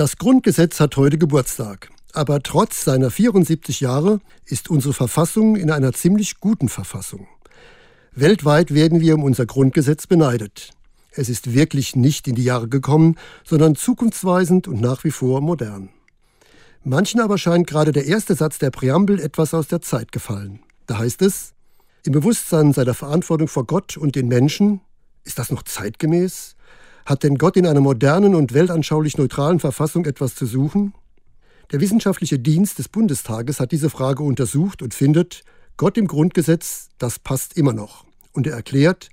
Das Grundgesetz hat heute Geburtstag. Aber trotz seiner 74 Jahre ist unsere Verfassung in einer ziemlich guten Verfassung. Weltweit werden wir um unser Grundgesetz beneidet. Es ist wirklich nicht in die Jahre gekommen, sondern zukunftsweisend und nach wie vor modern. Manchen aber scheint gerade der erste Satz der Präambel etwas aus der Zeit gefallen. Da heißt es, im Bewusstsein seiner Verantwortung vor Gott und den Menschen, ist das noch zeitgemäß? Hat denn Gott in einer modernen und weltanschaulich neutralen Verfassung etwas zu suchen? Der wissenschaftliche Dienst des Bundestages hat diese Frage untersucht und findet, Gott im Grundgesetz, das passt immer noch. Und er erklärt,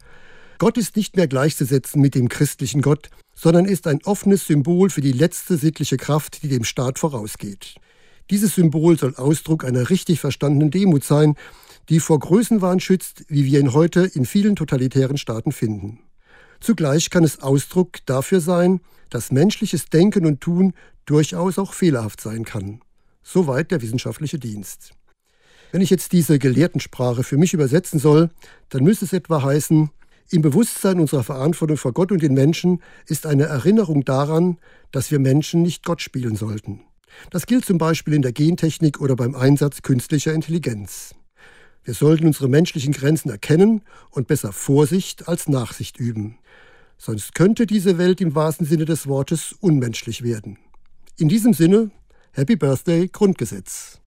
Gott ist nicht mehr gleichzusetzen mit dem christlichen Gott, sondern ist ein offenes Symbol für die letzte sittliche Kraft, die dem Staat vorausgeht. Dieses Symbol soll Ausdruck einer richtig verstandenen Demut sein, die vor Größenwahn schützt, wie wir ihn heute in vielen totalitären Staaten finden. Zugleich kann es Ausdruck dafür sein, dass menschliches Denken und Tun durchaus auch fehlerhaft sein kann. Soweit der wissenschaftliche Dienst. Wenn ich jetzt diese Gelehrtensprache für mich übersetzen soll, dann müsste es etwa heißen, im Bewusstsein unserer Verantwortung vor Gott und den Menschen ist eine Erinnerung daran, dass wir Menschen nicht Gott spielen sollten. Das gilt zum Beispiel in der Gentechnik oder beim Einsatz künstlicher Intelligenz. Wir sollten unsere menschlichen Grenzen erkennen und besser Vorsicht als Nachsicht üben. Sonst könnte diese Welt im wahrsten Sinne des Wortes unmenschlich werden. In diesem Sinne, Happy Birthday Grundgesetz.